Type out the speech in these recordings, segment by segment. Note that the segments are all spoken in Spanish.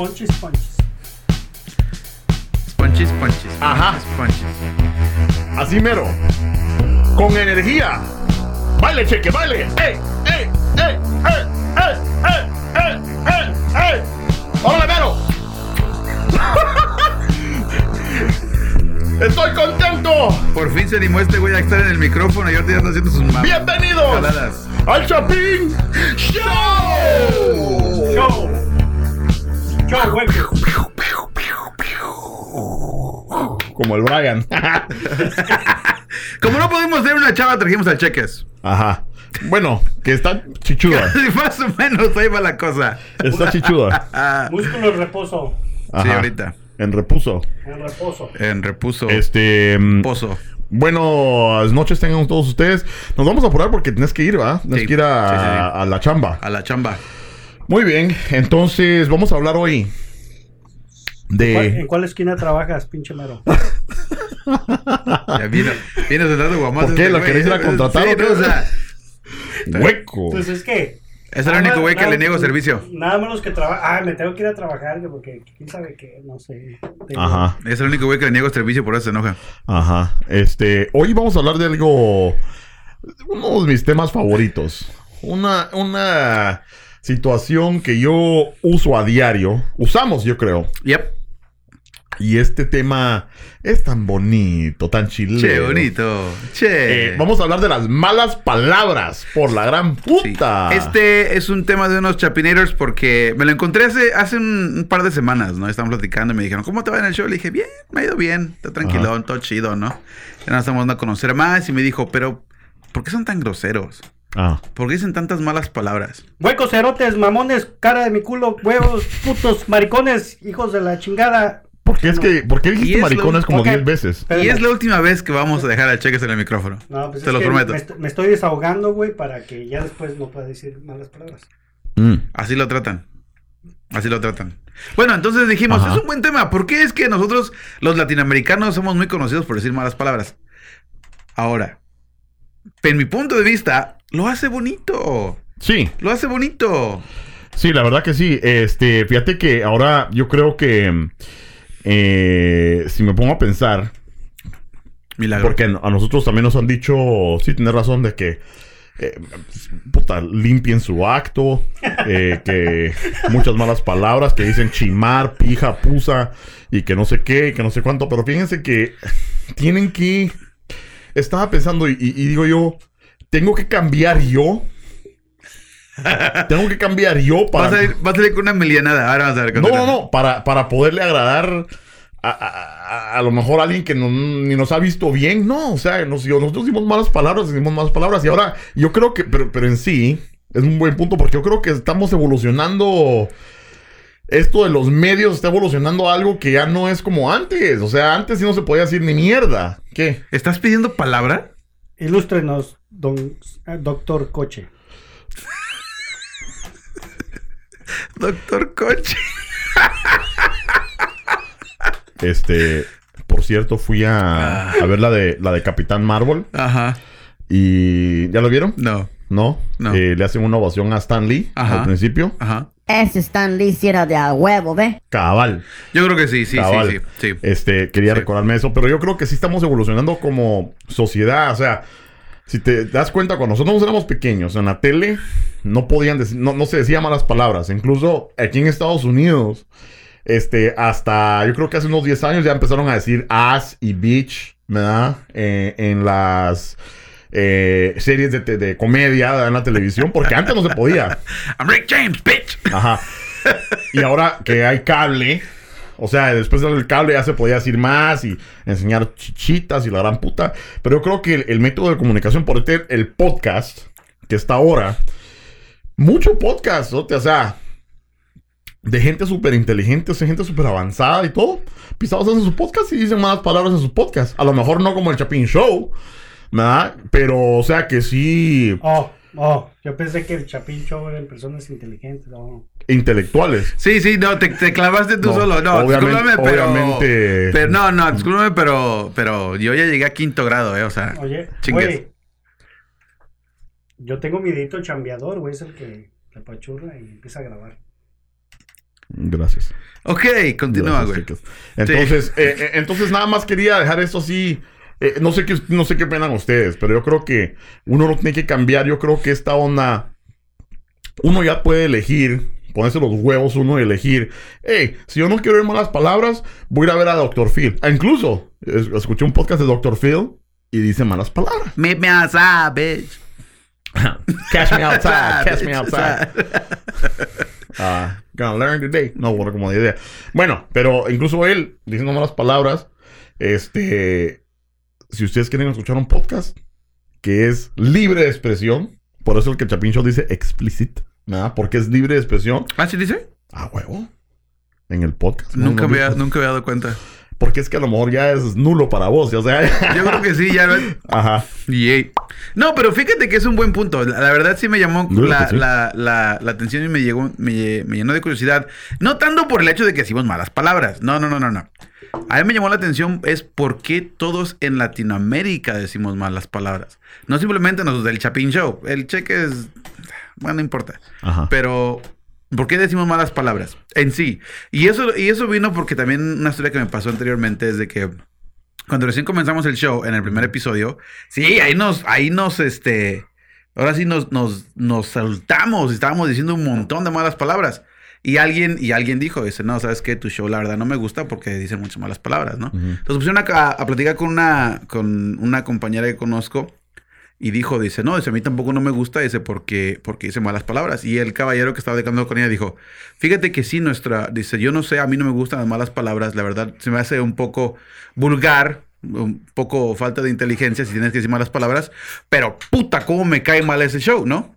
Ponches, ponches. Sponchis, ponchis. Ajá. Sponchis. Así mero. Con energía. Baile, cheque, baile. ¡Ey! ¡Ey! ¡Ey! ¡Ey! ¡Ey! ¡Ey! ¡Ey! ¡Ey! ¡Ey! ¡Órale, mero! ¡Estoy contento! Por fin se animó este güey a estar en el micrófono y ahorita ya está haciendo sus manos. ¡Bienvenidos! ¡Al Chapín Show! Show. Como el Brian. Como no pudimos tener una chava, trajimos al Cheques. Ajá. Bueno, que está chichuda. Más o menos ahí va la cosa. Está chichuda. Músculo en reposo. sí, ahorita. En repuso. En reposo. En repuso. Este. mm, Pozo. Buenas noches tengan todos ustedes. Nos vamos a apurar porque tienes que ir, ¿va? Tienes Sí, que ir a, sí, sí, sí. a la chamba. A la chamba. Muy bien, entonces vamos a hablar hoy ¿Cuál- de... ¿En cuál esquina trabajas, pinche mero? Ya vino, vino sentado guamazo. ¿Por qué? este ¿Lo güey. querés ir a contratar Sí, o qué? no, o sea, Hueco. Pues es que. es el único güey que nada- le niego servicio. Nada menos que trabaja. Ah, me tengo que ir a trabajar que porque quién sabe qué, no sé. Tengo- Ajá, Es el único güey que le niego servicio, por eso se enoja. ajá. Este, hoy vamos a hablar de algo... Uno de mis temas favoritos. Una, una situación que yo uso a diario. Usamos, yo creo. Yep. Y este tema es tan bonito, tan chileno. Che, bonito. Che. Eh, vamos a hablar de las malas palabras por la gran Sí. puta. Este es un tema de unos chapinators porque me lo encontré hace, hace un, un par de semanas, ¿no? Estaban platicando y me dijeron, ¿cómo te va en el show? Le dije, bien, me ha ido bien, está tranquilón, todo chido, ¿no? Ya nos estamos dando a conocer más y me dijo, pero, ¿por qué son tan groseros? Ah. ¿Por qué dicen tantas malas palabras? Huecos, cerotes, mamones, cara de mi culo, huevos, putos, maricones, hijos de la chingada. ¿Por qué es que, por qué dijiste lo- maricones como ok. 10 veces? Y es la última vez que vamos a dejar al cheques en el micrófono. No, pues Te lo prometo. Me, est- me estoy desahogando, güey, para que ya después no pueda decir malas palabras. Mm. Así lo tratan. Así lo tratan. Bueno, entonces dijimos, Ajá. es un buen tema. ¿Por qué es que nosotros, los latinoamericanos, somos muy conocidos por decir malas palabras? Ahora, en mi punto de vista, lo hace bonito. Sí, Lo hace bonito. sí, la verdad que sí. Este, fíjate que ahora yo creo que eh, si me pongo a pensar, Milagro. porque a nosotros también nos han dicho, sí, tienes razón de que eh, puta, limpien su acto, eh, que muchas malas palabras que dicen chimar, pija, pusa y que no sé qué, y que no sé cuánto, pero fíjense que tienen que, estaba pensando y, y- y digo yo, tengo que cambiar yo. Tengo que cambiar yo para... Vas a, ir, vas a ir con una milianada. Ahora vamos a ver. No, no, no, para, para poderle agradar a, a- a- a lo mejor a alguien que no- ni nos ha visto bien, no, o sea, nos- nosotros decimos malas palabras, decimos malas palabras y ahora yo creo que, pero, pero en sí, es un buen punto porque yo creo que estamos evolucionando, esto de los medios está evolucionando a algo que ya no es como antes, o sea, antes sí no se podía decir ni mierda, ¿qué? ¿Estás pidiendo palabra? Ilústrenos, don, eh, doctor Coche. Doctor Coche. Este, por cierto, fui a, a ver la de, la de Capitán Marvel Ajá. y ¿ya lo vieron? No. No, No. Eh, le hacen una ovación a Stan Lee Ajá. al principio. Ajá. Ese Stan Lee sí era de a huevo, ¿ve? Cabal. Yo creo que sí, sí, cabal. sí, sí, sí. Este, quería Sí. recordarme eso, pero yo creo que sí estamos evolucionando como sociedad. O sea, si te das cuenta, cuando nosotros éramos pequeños, en la tele no podían decir, no, no se decía malas palabras. Incluso aquí en Estados Unidos, este, hasta yo creo que hace unos 10 años ya empezaron a decir ass y bitch, ¿verdad? Eh, en las eh, series de, de comedia en la televisión, porque antes no se podía. I'm Rick James, bitch. Ajá. Y ahora que hay cable, o sea, después del cable ya se podía decir más y enseñar chichitas y la gran puta. Pero yo creo que el, método de comunicación, por este, el podcast, que está ahora, mucho podcast, ¿no? o sea, de gente súper inteligente, o gente súper avanzada y todo. Pisados hacen su podcast y dicen malas palabras en sus podcasts. A lo mejor no como el Chapin Show, ¿verdad? Pero, o sea, que sí, Oh, oh, yo pensé que el Chapin Show eran personas inteligentes. No. Intelectuales. Sí, sí, no, te, te clavaste tú No, solo. No, obviamente- discúlpame, pero. obviamente- Pero no, no, discúlpame, pero, pero yo ya llegué a quinto grado, ¿eh? O sea. Oye, Chingues. güey. Yo tengo mi dedito chambeador, güey, es el que la pachurra y empieza a grabar. Gracias. Ok, continúa, Gracias, güey. chicos. Entonces, eh, eh, entonces nada más quería dejar esto así. Eh, no sé qué, no sé qué opinan ustedes, pero yo creo que uno no tiene que cambiar. Yo creo que esta onda, uno ya puede elegir, ponerse los huevos uno y elegir. Hey, si yo no quiero oír malas palabras, voy a ir a ver a Dr. Phil. Ah, incluso es- escuché un podcast de Dr. Phil y dice malas palabras. Meet me outside, bitch. Catch me outside, catch me outside. Ah, gonna learn today. No, bueno, como de idea. Bueno, pero incluso él, diciendo malas palabras, este, si ustedes quieren escuchar un podcast que es libre de expresión, por eso el que Chapin Show dice explicit, ¿verdad? Porque es libre de expresión. ¿Ah, sí dice? Ah, huevo. En el podcast. Nunca me, había- nunca me había dado cuenta. Porque es que a lo mejor ya es nulo para vos, o sea. Yo creo que sí, ya. ves. Ajá. Yay. No, pero fíjate que es un buen punto. La, la verdad sí me llamó sí. la- la- la atención y me llegó, me, me llenó de curiosidad. No tanto por el hecho de que decimos malas palabras. No, no, no, no, no. A mí me llamó la atención es por qué todos en Latinoamérica decimos malas palabras. No simplemente nosotros del Chapin Show. El cheque es. Bueno, no importa. Ajá. Pero, ¿por qué decimos malas palabras? En sí. Y eso, y eso vino porque también una historia que me pasó anteriormente es de que cuando recién comenzamos el show, en el primer episodio, sí, ahí nos, ahí nos, este, ahora sí nos, nos, nos saltamos y estábamos diciendo un montón de malas palabras. Y alguien, y alguien dijo, dice, no, ¿sabes qué? Tu show la verdad no me gusta porque dicen muchas malas palabras, ¿no? Entonces pusieron a, a platicar con una, con una compañera que conozco y dijo, dice, no, dice, a mí tampoco no me gusta, dice, porque, porque dice malas palabras. Y el caballero que estaba declarando con ella dijo, fíjate que sí, nuestra, dice, yo no sé, a mí no me gustan las malas palabras, la verdad, se me hace un poco vulgar, un poco falta de inteligencia si tienes que decir malas palabras, pero puta, cómo me cae mal ese show, ¿no?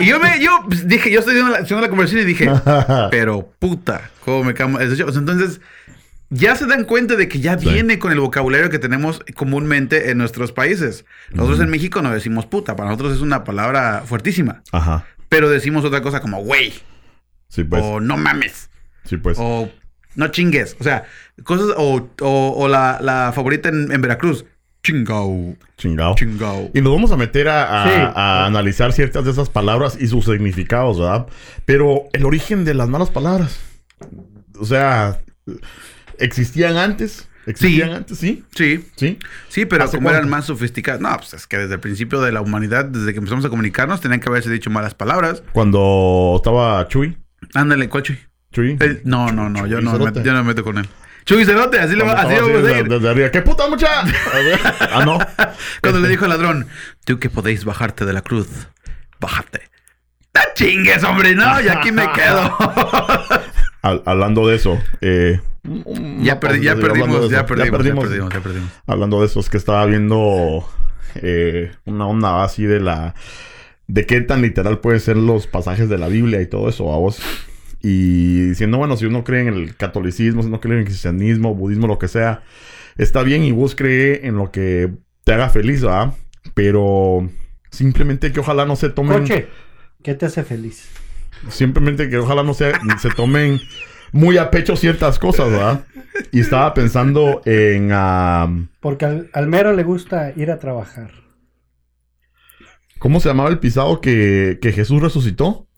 Y yo me, yo pues, dije, yo estoy haciendo la, haciendo la conversación y dije, pero puta, cómo me cae mal ese show. Entonces, ya se dan cuenta de que ya Sí. viene con el vocabulario que tenemos comúnmente en nuestros países. Nosotros en México no decimos puta, para nosotros es una palabra fuertísima, Ajá. pero decimos otra cosa como güey, Sí, pues. o no mames, sí, pues. o no chingues, o sea, cosas, o, o- o la, la favorita en, en Veracruz, chingao, Chingado. chingao. Y nos vamos a meter a, a- Sí. a analizar ciertas de esas palabras y sus significados, ¿verdad? Pero el origen de las malas palabras. O sea, ¿existían antes? ¿Existían Sí. antes? Sí. Sí, Sí. sí, pero ¿Hace como eran más sofisticados, no, pues es que desde el principio de la humanidad, desde que empezamos a comunicarnos, tenían que haberse dicho malas palabras. Cuando estaba Chuy. Ándale, coche. Chuy. Eh, no, no, no, yo Chuy no, me, yo no me meto con él. Chuy Cerote, así, le va, así vamos a ir. desde, arriba. ¡Qué puta mucha! ah, no. Cuando le dijo al ladrón, tú que podéis bajarte de la cruz, bájate. ¡No chingues, hombre! No, y aquí me quedo. Hab- hablando de eso. eh, ya, perdimos, ya perdimos, ya perdimos, ya perdimos. Hablando de eso, es que estaba viendo eh, una onda así de la. de qué tan literal pueden ser los pasajes de la Biblia y todo eso, a vos. Y diciendo, bueno, si uno cree en el catolicismo, si uno cree en el cristianismo, budismo, lo que sea, está bien y vos cree en lo que te haga feliz, ¿verdad? Pero simplemente que ojalá no se tomen. Coche, ¿qué te hace feliz? Simplemente que ojalá no se, se tomen muy a pecho ciertas cosas, ¿verdad? Y estaba pensando en. ah, Porque al, al mero le gusta ir a trabajar. ¿Cómo se llamaba el pisado que, que Jesús resucitó?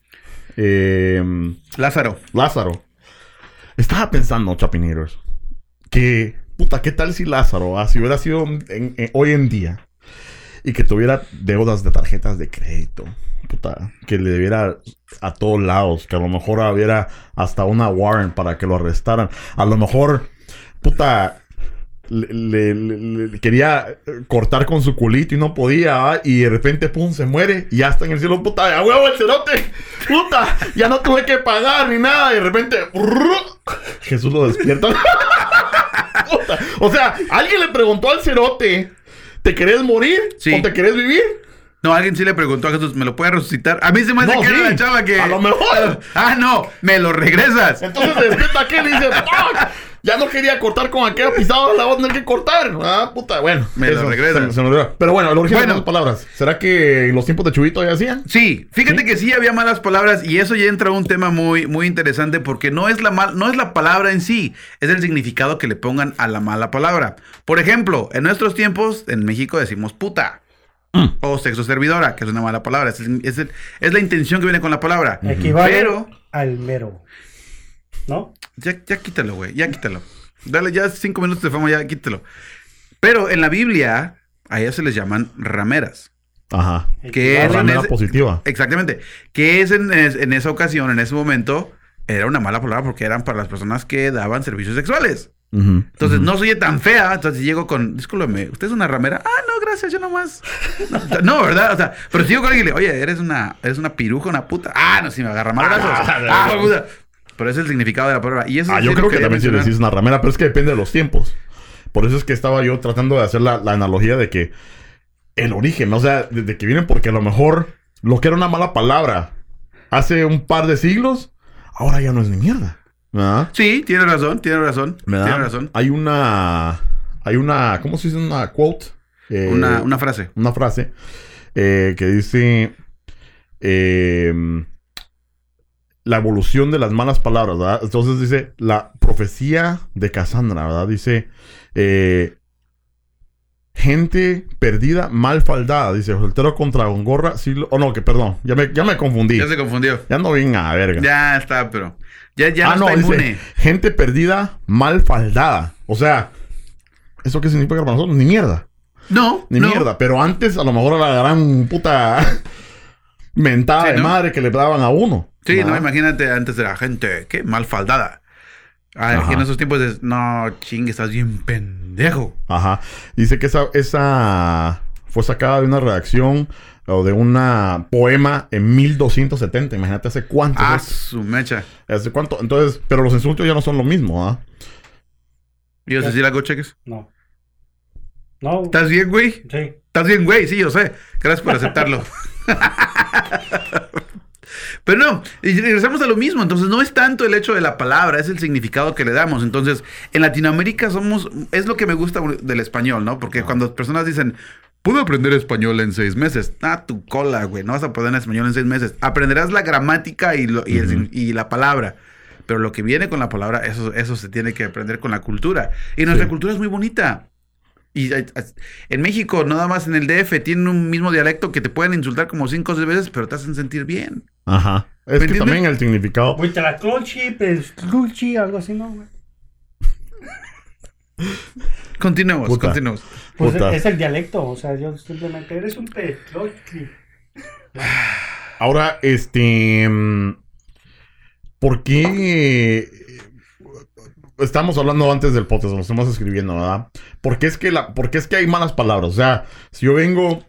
Eh, Lázaro. Lázaro. Estaba pensando, chapineros, que, puta, ¿qué tal si Lázaro, ah, si hubiera sido en- en- hoy en día y que tuviera deudas de tarjetas de crédito? Puta, que le debiera a todos lados, que a lo mejor hubiera hasta una warrant para que lo arrestaran. A lo mejor, puta, le, le- le- le quería cortar con su culito y no podía, y de repente, pum, se muere y ya está en el cielo, puta, a huevo el cerote, puta, ya no tuve que pagar ni nada, y de repente, Jesús lo despierta. Puta, O sea, alguien le preguntó al cerote, ¿te querés morir Sí. o te querés vivir? No, alguien sí le preguntó a Jesús, ¿me lo puede resucitar? A mí se me hace No, que sí. era la chava que... A lo mejor. Ah, no, me lo regresas. Entonces despierta aquel y dice, "Fuck, Ya no quería cortar con aquella pisada, la voy a tener que cortar. Ah, puta, bueno. Me lo regresa. se- se. Pero bueno, el origen Bueno. de las palabras. ¿Será que en los tiempos de Chubito ya hacían? Sí, fíjate que sí había malas palabras y eso ya entra a un tema muy, muy interesante porque no es, la mal, no es la palabra en sí, es el significado que le pongan a la mala palabra. Por ejemplo, en nuestros tiempos, en México decimos puta. O sexo servidora, que es una mala palabra. Es, el- es el- es la intención que viene con la palabra. Equivale Pero, al mero. ¿No? Ya, ya quítalo, güey. Ya quítalo. Dale ya cinco minutos de fama, ya quítalo. Pero en la Biblia, a ellas se les llaman rameras. Ajá. Que La es ramera ese- positiva. Exactamente. Que es en, es- en esa ocasión, en ese momento, era una mala palabra porque eran para las personas que daban servicios sexuales. Entonces ujú. no soy tan fea. Entonces llego con, discúlpeme, ¿usted es una ramera? Ah, no, gracias, yo nomás. No, no, ¿verdad? O sea, pero si llego con alguien y le oye, eres una, eres una piruja, una puta. Ah, no, si me agarra mal brazos. Ah, Ah, puta. Pero ese es el significado de la palabra. Y eso Ah, yo creo que quería también si le decís una ramera, pero es que depende de los tiempos. Por eso es que estaba yo tratando de hacer la, la analogía de que el origen, o sea, desde que vienen, porque a lo mejor lo que era una mala palabra hace un par de siglos, ahora ya no es ni mierda. ¿Verdad? Sí, tiene razón, tiene razón. ¿Verdad? Tiene razón. Hay una, hay una, ¿cómo se dice? Una quote. Eh, Una, una frase. una frase eh, que dice eh, la evolución de las malas palabras, ¿verdad? Entonces dice la profecía de Cassandra, ¿verdad? Dice eh, gente perdida, mal faldada, dice soltero contra gorra, siglo... Oh, no, que perdón, ya me, ya me confundí. Ya se confundió. Ya no venga, verga. Ya está, pero. Ya, ya ah, no, no, está dice gente perdida, mal faldada. O sea, ¿eso qué significa para nosotros? Ni mierda. No, Ni no. mierda, pero antes a lo mejor la gran puta mentada Sí, de ¿no? madre que le daban a uno. Sí, no, ¿verdad? imagínate antes de la gente, ¿qué? Mal faldada. Ah, Ajá. que en esos tiempos es, no, chingue, estás bien pendejo. Ajá. Dice que esa, esa fue sacada de una redacción o de una poema en 1270. Imagínate hace cuánto. Ah, es- su mecha. hace cuánto. Entonces, pero los insultos ya no son lo mismo, ¿ah? ¿Ibas a decir algo, cheques? No. No. ¿Estás bien, güey? Sí. ¿Estás bien, güey? Sí, yo sé. Gracias por aceptarlo. Pero no, y regresamos a lo mismo. Entonces, no es tanto el hecho de la palabra, es el significado que le damos. Entonces, en Latinoamérica somos. Es lo que me gusta del español, ¿no? Porque cuando personas dicen. Puedo aprender español en seis meses. Ah, tu cola, güey. No vas a aprender español en seis meses. Aprenderás la gramática y, lo- y, el sin- y la palabra. Pero lo que viene con la palabra, eso, eso se tiene que aprender con la cultura. Y nuestra Sí. cultura es muy bonita. Y en México, nada más en el DF, tienen un mismo dialecto que te pueden insultar como cinco o seis veces, pero te hacen sentir bien. Ajá. Es ¿Me que entiendes? también el significado. Pues te la clonchi, pues clonchi, algo así, ¿no? güey? Continuemos, Puta. continuemos. Pues Puta. es el dialecto, o sea, yo simplemente eres un. Ahora, este. mm, ¿Por qué.? Estamos hablando antes del podcast, nos estamos escribiendo, ¿verdad? ¿Por qué es que, la, por qué es que hay malas palabras? O sea, si yo vengo.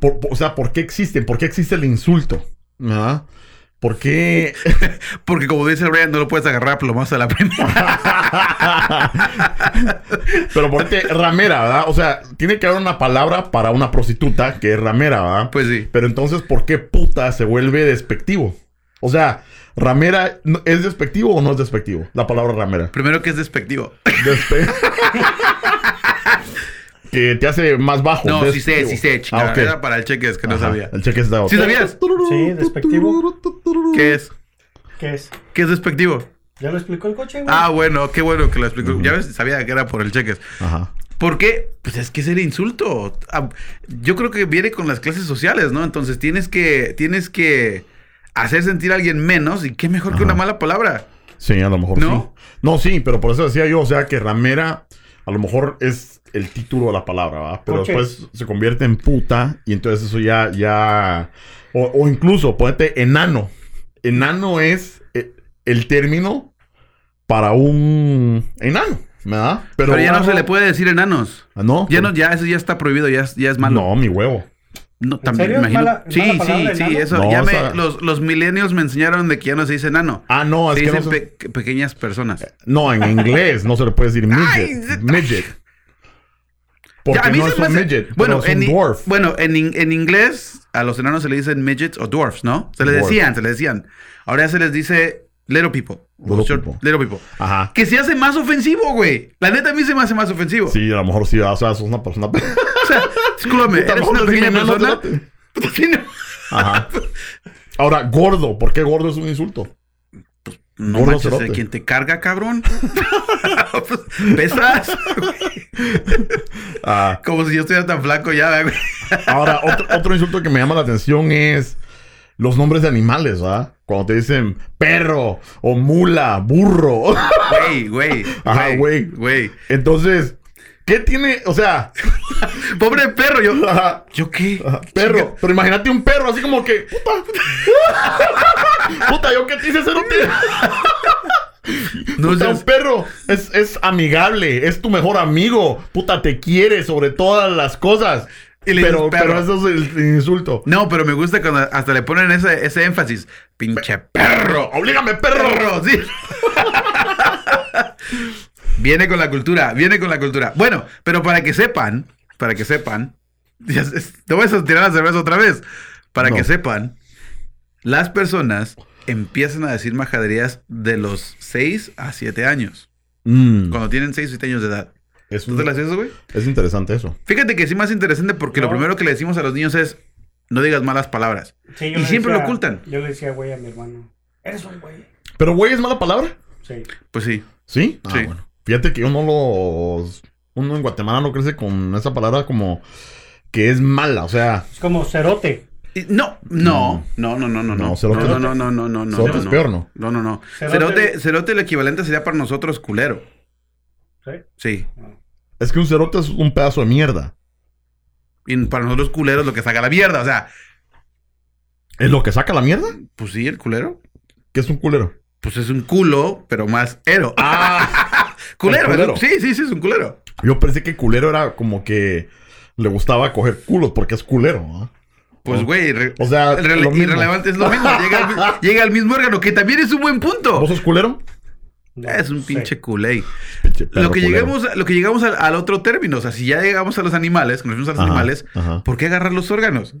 por- por- o sea, ¿por qué existen? ¿Por qué existe el insulto? ¿Verdad? ¿Por qué.? Porque como dice Brian, no lo puedes agarrar plomazo a la primera. Pero qué ramera, ¿verdad? O sea, tiene que haber una palabra para una prostituta que es ramera, ¿verdad? Pues sí. Pero entonces, ¿por qué puta se vuelve despectivo? O sea, ramera, ¿no- ¿es despectivo o no es despectivo? La palabra ramera. Primero que es despectivo. Despe- que te hace más bajo. No, sí sé, sí sé, chica. Ah. Era para el cheques que no Ajá, sabía. El cheque está ¿Sí sabías? Sí, despectivo. ¿Qué es? ¿Qué es? ¿Qué es despectivo? ¿Ya lo explicó el coche, güey? Ah, bueno, qué bueno que lo explicó. Ya ves, sabía que era por el cheques. Ajá. ¿Por qué? Pues es que es el insulto. Ah, Yo creo que viene con las clases sociales, ¿no? Entonces tienes que, tienes que hacer sentir a alguien menos y qué mejor que una mala palabra. Sí, a lo mejor ¿No? sí. No, sí, pero por eso decía yo, o sea, que ramera a lo mejor es el título de la palabra, ¿verdad? Pero después se convierte en puta y entonces eso ya, ya... O, o incluso, ponete enano. Enano es eh, el término para un enano, ¿verdad? Pero, ya no se le puede decir enanos. Ah, ¿No? Ya no, ya eso ya está prohibido, ya, es- ya es malo. No, mi huevo. No, ¿En también serio? ¿Es imagino. mala- sí, mala sí, sí, enano? eso. No, ya me, sea- los, los millennials me enseñaron de que ya no se dice enano. Ah, no, es se que no dicen se- pe- pequeñas personas. No, en inglés no se le puede decir midget. Midget. Porque a mí no se es me un hace- midget, bueno, pero es en, un i- dwarf. bueno en, in- en inglés a los enanos se le dicen midgets o dwarfs, ¿no? Se les Dwarf. decían, se les decían. Ahora ya se les dice little people. o Little short- people. little people. Ajá. Que se hace más ofensivo, güey. La neta a mí se me hace más ofensivo. Sí, a lo mejor sí, o sea, sos una persona... O sea, discúlpame, Puta, eres una decime pequeña enano, persona. sí, no. Ajá. Ahora, gordo. ¿Por qué gordo es un insulto? No Gordo manches, cerote. ¿de quién te carga, cabrón? Pues, Pesas. Ah, Como si yo estuviera tan flaco ya, güey. ahora, otro, otro insulto que me llama la atención es los nombres de animales, ¿verdad? Cuando te dicen perro o mula, burro. Güey, güey. Ajá, güey. Güey. Entonces, ¿qué tiene? O sea, Pobre perro, yo. ajá, ¿Yo qué? ajá, perro. Pero imagínate un perro así como que, puta. puta, ¿yo qué te hice ser un No Puta, seas- un perro es, es amigable, es tu mejor amigo. Puta, te quiere sobre todas las cosas. Y le pero, pero eso es el, el insulto. No, pero me gusta cuando hasta le ponen ese, ese énfasis. Pinche perro. ¡Oblígame, perro! Perro, sí. Viene con la cultura, viene con la cultura. Bueno, pero para que sepan, para que sepan, te voy a tirar la cerveza otra vez. Para No. que sepan, las personas empiezan a decir majaderías de los 6 a 7 años. Mm, Cuando tienen 6 o 7 años de edad. es, ¿Tú te las haces, güey? es interesante eso. Fíjate que sí más interesante porque lo primero que le decimos a los niños es no digas malas palabras. Sí, yo Y siempre lo ocultan. Yo le decía, güey, a mi hermano. Eres un güey. Pero, güey, ¿es mala palabra? Sí. Pues sí. ¿Sí? Ah, Sí. bueno. Fíjate que uno los... Uno en Guatemala no crece con esa palabra como... Que es mala, o sea... Es como cerote. No, no, no, no, no, no, no, No, no, cerote- no, no, no, no, no, no, cerote no, es peor, ¿no? No, no, no. Cerote el equivalente sería para nosotros culero. ¿Sí? Sí. Es que un cerote es un pedazo de mierda. Y para nosotros culero es lo que saca la mierda. O sea, ¿Es lo que saca la mierda? pues sí, el culero. ¿Qué es un culero? Pues es un culo, pero más ero. Ah, culero, un- sí, sí, sí, es un culero. yo pensé que culero era como que le gustaba coger culos porque es culero. ¿no? Pues, güey, O sea, mismo. irrelevante es lo mismo. Llega al, llega al mismo órgano, que también es un buen punto. ¿Vos sos culero? No, Es un sí. pinche culé. Pinche perro Lo que, culero. llegamos, lo que llegamos al, al otro término, o sea, si ya llegamos a los animales, conocemos a los Ajá, animales, ajá. ¿por qué agarrar los órganos?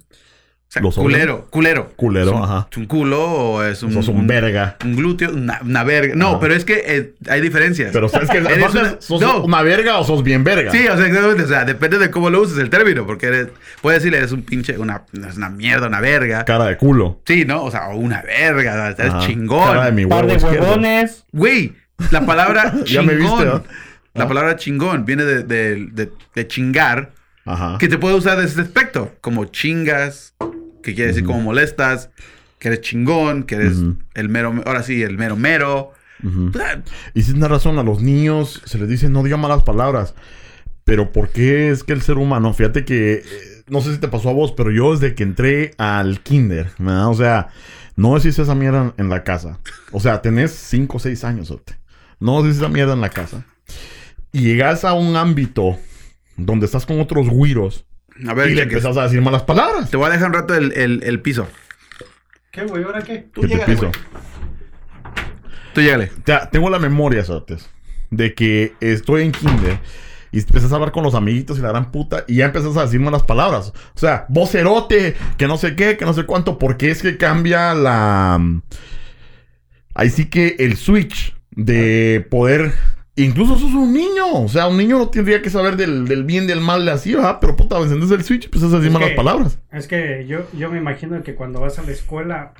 O sea, ¿Los culero, culero. Culero, ¿Es un, ajá. ¿Es un culo o es un, Sos un verga. un glúteo? Una, una verga. No, Ajá. pero es que eh, hay diferencias. Pero sabes que Eres una- sos no. una verga o sos bien verga. Sí, o sea, exactamente. O sea, depende de cómo lo uses el término, porque eres, puedes decirle, eres un pinche, una, es una mierda, una verga. Cara de culo. Sí, ¿no? O sea, una verga, o sea, eres Ajá. chingón. Cara de mi Par huevo de izquierdo. huevones. Güey, la palabra Ya chingón. me viste, ¿no? La Ah. palabra chingón viene de, de- de- de chingar, Ajá. que te puede usar de ese aspecto, como chingas, que quiere decir Ujú. como molestas, que eres chingón, que eres el mero, ahora sí, el mero mero. Ah, Y si tienes razón, a los niños se les dice no digan malas palabras. Pero ¿por qué es que el ser humano? Fíjate que, eh, no sé si te pasó a vos, pero yo desde que entré al kinder, ¿verdad? o sea, no decís esa mierda en, la casa. O sea, tenés 5 o 6 años, no decís esa mierda en la casa. Y llegas a un ámbito donde estás con otros güiros A ver, y le empezás a decir malas palabras. te voy a dejar un rato el, el- el piso. ¿Qué, güey? ¿Ahora qué? Tú te piso. güey. Tú llégale. Te- tengo la memoria, Sotes, de que estoy en kinder y empezás a hablar con los amiguitos y la gran puta y ya empezás a decir malas palabras. O sea, vocerote, que no sé qué, que no sé cuánto, porque es que cambia la... Ahí sí que el switch de poder... Incluso sos un niño, o sea, un niño no tendría que saber del, del bien, del mal, así, ¿verdad? Pero puta, encendés el switch y empiezas a decir malas palabras. Es que yo, yo me imagino que cuando vas a la escuela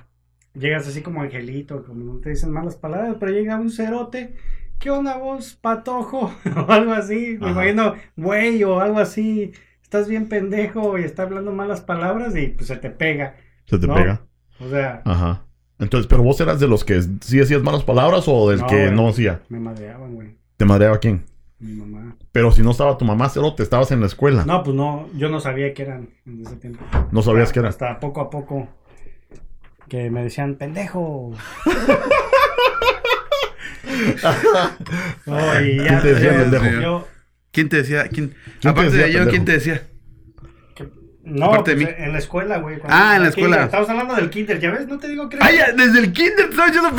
llegas así como angelito, como no te dicen malas palabras, pero llega un cerote. ¿Qué onda vos, patojo? o algo así. Me Ajá. imagino, güey, o algo así. Estás bien pendejo y está hablando malas palabras y pues se te pega. Se te No. pega. O sea, Ajá. Entonces, pero vos eras de los que sí decías malas palabras o del No, que no hacía. me madreaban, güey. ¿Te madreaba quién? Mi mamá. Pero si no estaba tu mamá, cerote, estabas en la escuela. No, No, pues no, yo no sabía que eran en ese tiempo. sabías Hasta- que era. Hasta poco a poco que me decían, pendejo. No, y ya, ¿Quién te decía yo- pendejo? yo- ¿Quién te decía? ¿Quién? te Aparte decía de yo, pendejo? ¿quién te decía? no, pues, mí. en la escuela, güey. Ah, en la kinder. escuela. Estamos hablando del kinder, ¿ya ves? No te digo que era- ¡Ay, ya, desde el kinder te estaba echando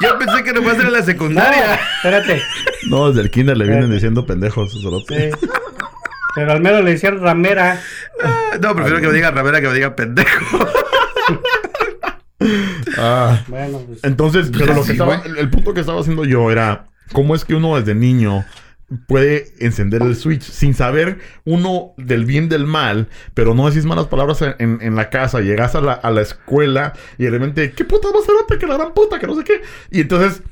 Yo pensé que nomás era en la No, secundaria. espérate. No, desde el kinder le vienen Espérate. diciendo pendejos, cerote. Sí. Pero al menos le decían ramera. Ah, No, prefiero que me diga Ramera que me diga pendejo. Ah. Bueno, pues. Entonces, pero lo que sí, estaba, el punto que estaba haciendo yo era cómo es que uno desde niño puede encender el switch sin saber uno del bien del mal, pero no decís malas palabras en, en- en la casa, llegas a la, a la escuela y de repente, ¿qué puta vas a cerote? Que la gran puta, que no sé qué. Y entonces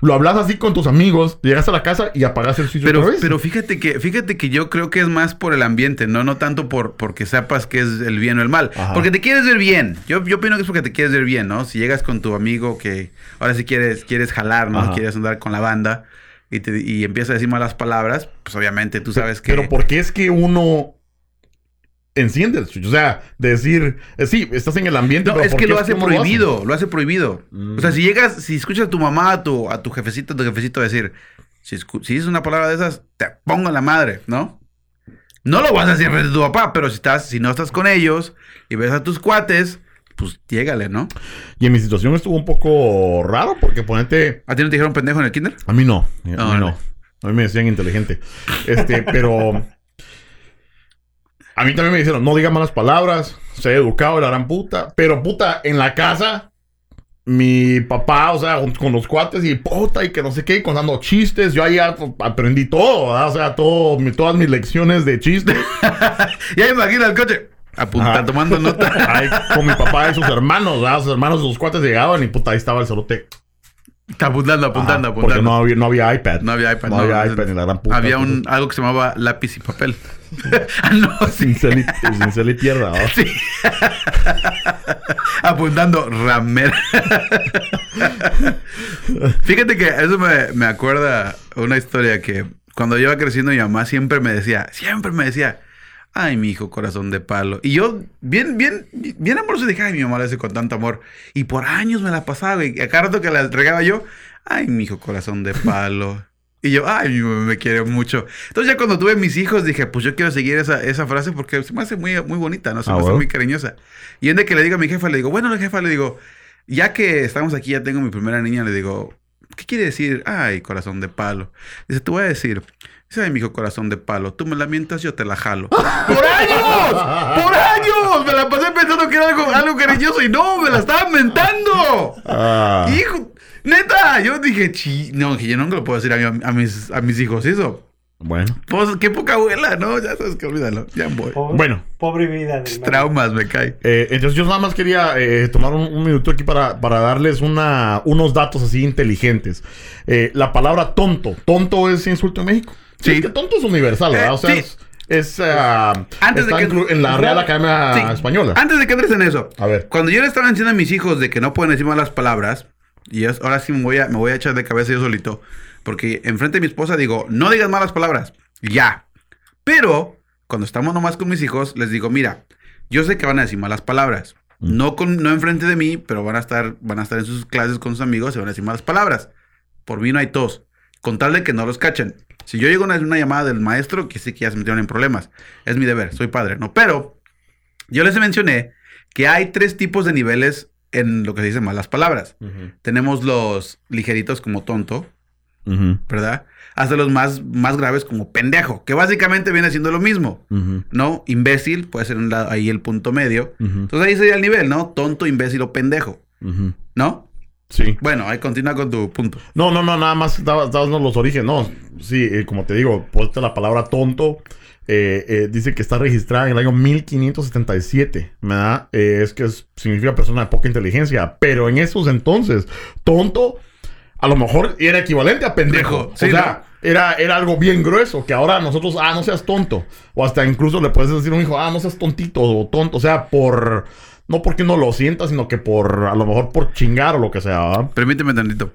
lo hablas así con tus amigos, llegas a la casa y apagas el switch Pero, otra vez. pero fíjate que, fíjate que yo creo que es más por el ambiente, no, no tanto por porque sepas que es el bien o el mal. Ajá. Porque te quieres ver bien. Yo, yo opino que es porque te quieres ver bien, ¿no? Si llegas con tu amigo que ahora sí quieres, quieres jalar, ¿no? Ajá. Quieres andar con la banda y, te, y empieza a decir malas palabras, pues obviamente tú sabes que. Pero ¿por qué es que uno enciende el switch? O sea, decir, eh, sí, estás en el ambiente, No, pero es ¿por que lo hace prohibido, lo hace prohibido. Mm. O sea, si llegas, si escuchas a tu mamá, a tu, a tu jefecito, a tu jefecito decir, si, si dices una palabra de esas, te pongo en la madre, ¿no? No lo vas a decir frente a tu papá, pero si estás, si no estás con ellos y ves a tus cuates, pues llégale, ¿no? Y en mi situación estuvo un poco raro porque ponete... ¿A ti no te dijeron pendejo en el kinder? A mí no, a mí Ah, no. A mí me decían inteligente. Este, pero... A mí también me dijeron, no diga malas palabras, sé educado, la gran puta. Pero puta, en la casa, mi papá, o sea, con- los cuates y puta, y que no sé qué, y contando chistes. Yo ahí ya, aprendí todo, ¿verdad? O sea, todo, mi- todas mis lecciones de chistes. Ya imagina el coche. Apunta, Ajá. tomando nota. Ahí con mi papá y sus hermanos, ¿verdad? Sus hermanos, sus cuates llegaban y puta, ahí estaba el cerote. Apuntando, apuntando, apuntando. Porque no había, no había iPad. No había iPad. No, había iPad ni la gran puta. Había un, algo que se llamaba lápiz y papel. ah, no, sí. Sin cel y, tierra, ¿verdad? Sí. Apuntando ramera. Fíjate que eso me, me acuerda una historia que cuando yo iba creciendo mi mamá siempre me decía, siempre me decía, ay, mi hijo, corazón de palo. Y yo, bien, bien, bien amoroso, dije, ay, mi mamá lo hace con tanto amor. Y por años me la pasaba, y a cada rato que la entregaba yo, ay, mi hijo, corazón de palo. Y yo, ay, mi mamá me quiere mucho. Entonces ya cuando tuve mis hijos dije, pues yo quiero seguir esa, esa frase porque se me hace muy, muy bonita, ¿no? Se Ah, me hace muy cariñosa. Y en de que le digo a mi jefa, le digo, bueno, la jefa, le digo, ya que estamos aquí, ya tengo mi primera niña, le digo, ¿qué quiere decir? Ay, corazón de palo. Dice, te voy a decir, ay, mi hijo, corazón de palo, tú me la mientas, yo te la jalo. ¡Por años! ¡Por años! Me la pasé pensando que era algo, algo cariñoso y no, me la estaban mentando. Ah. Hijo, neta, yo dije, chi, no, que yo nunca lo puedo decir a, mi- a mis, a mis hijos eso. Bueno. Pues, qué poca abuela, ¿no? Ya sabes que olvídalo, ya voy. Pobre, Bueno. Pobre vida del man. Traumas me cae. Eh, entonces yo nada más quería eh, tomar un, un minuto aquí para, para darles una, unos datos así inteligentes. Eh, la palabra tonto. ¿Tonto es insulto en México? Sí. Es que tonto es universal, ¿verdad? Eh, o sea, sí. es... es, ah, Antes de que- en la Real Academia Sí. Española. Antes de que entres en eso, A ver. cuando yo le estaba diciendo a mis hijos de que no pueden decir malas palabras, y es- ahora sí me voy, a, me voy a echar de cabeza yo solito, porque enfrente de mi esposa digo, no digas malas palabras, ya. Pero cuando estamos nomás con mis hijos, les digo, mira, yo sé que van a decir malas palabras. Mm. No, con, no enfrente de mí, pero van a, estar, van a estar en sus clases con sus amigos y van a decir malas palabras. Por mí no hay tos. Con tal de que no los cachen. Si yo llego a una, una llamada del maestro, que sí que ya se metieron en problemas. Es mi deber, soy padre, ¿no? Pero yo les mencioné que hay tres tipos de niveles en lo que se dice malas palabras. Tenemos los ligeritos como tonto. ¿verdad? Hasta los más, más graves como pendejo, que básicamente viene siendo lo mismo. ¿no? Imbécil, puede ser un lado- ahí el punto medio. Entonces ahí sería el nivel, ¿no? Tonto, imbécil o pendejo. ¿no? Sí. Bueno, ahí continúa con tu punto. No, no, no, nada más estaba, estaba dando los orígenes. No, sí, eh, como te digo, puesta la palabra tonto. eh, eh, dice que está registrada en el año 1577, ¿verdad? Es que es- significa persona de poca inteligencia. Pero en esos entonces, tonto, a lo mejor era equivalente a pendejo. Sí, o sea, era, era algo bien grueso. Que ahora nosotros, ah, no seas tonto. O hasta incluso le puedes decir a un hijo, ah, no seas tontito o tonto. O sea, por. No porque no lo sientas, sino que por. A lo mejor por chingar o lo que sea, ¿verdad? Permíteme tantito.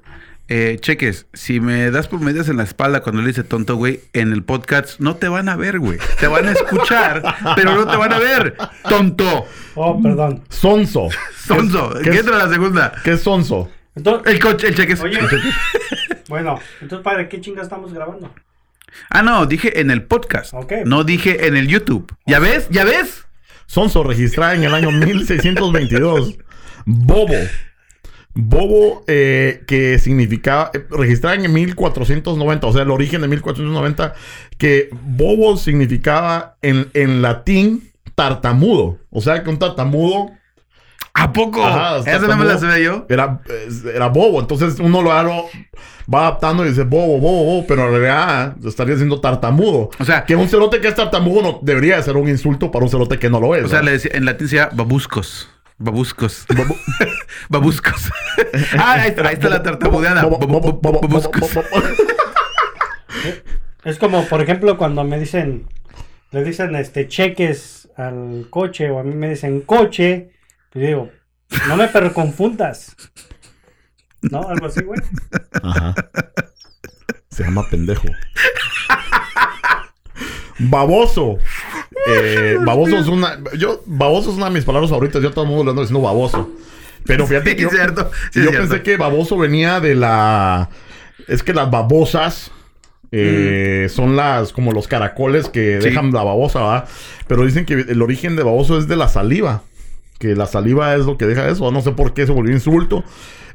Eh, cheques, si me das por medias en la espalda cuando le dice tonto, güey, en el podcast no te van a ver, güey. Te van a escuchar, pero no te van a ver. Tonto. Oh, perdón. Sonso. Sonso. ¿Qué ¿Qué es- entra la segunda? ¿Qué es sonso? Entonces, El coche, el cheques. oye. bueno, entonces, ¿para qué chinga estamos grabando? Ah, no, dije en el podcast. Ok. No dije en el YouTube. ¿Ya ves? ¿Ya ves? Sonso registrada en el año 1622. Bobo. Bobo eh, que significaba, eh, registrada en 1490, o sea, el origen de 1490, que bobo significaba en, en latín tartamudo. O sea, que un tartamudo ¿A poco? Ajá, Esa no me la sabía yo. era, era bobo. Entonces uno lo, lo va adaptando y dice bobo, bobo, bobo, pero en realidad estaría diciendo tartamudo. O sea- que un cerote que es tartamudo no debería de ser un insulto para un cerote que no lo es. O sea, le decía- en latín llama babuscos. Babuscos. Babuscos. ah, ahí está, ahí está la tartamudeada. Babuscos. Es como, por ejemplo, cuando me dicen, le dicen este cheques al coche o a mí me dicen coche, pues digo, no me confundas. ¿No? Algo así, güey. Ajá. Se llama pendejo. Baboso. Eh, baboso es una. Yo, baboso es una de mis palabras favoritas. Yo a todo el mundo le ando diciendo baboso. Pero fíjate Sí, que. es yo, cierto. Sí, es yo cierto. pensé que baboso venía de la. Es que las babosas. eh, Son las como los caracoles que Mm. Sí. dejan la babosa, ¿verdad? Pero dicen que el origen de baboso es de la saliva. Que la saliva es lo que deja eso. No sé por qué se volvió insulto.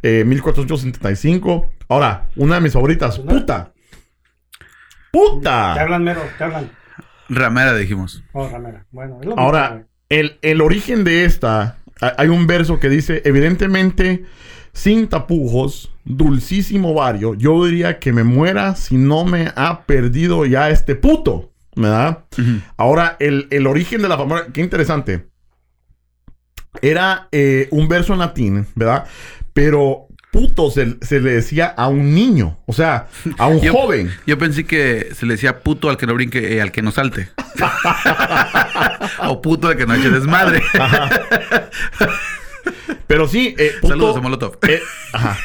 Eh, 1475. Ahora, una de mis favoritas. Puta. Te Puta. hablan mero, te hablan. Ramera dijimos. Oh, ramera. Bueno, es lo Ahora, el, el origen de esta. ha- Hay un verso que dice, evidentemente, sin tapujos, dulcísimo vario, yo diría que me muera si no me ha perdido ya este puto. ¿Verdad? Ahora, el, el origen de la palabra, qué interesante. Era eh, un verso en latín, ¿verdad? Pero puto se, se le decía a un niño, o sea, a un Yo- joven. Yo pensé que se le decía puto al que no brinque, eh, al que no salte. o puto al que no eche desmadre. Pero sí, eh, puto- Saludos a Molotov. Eh, ajá.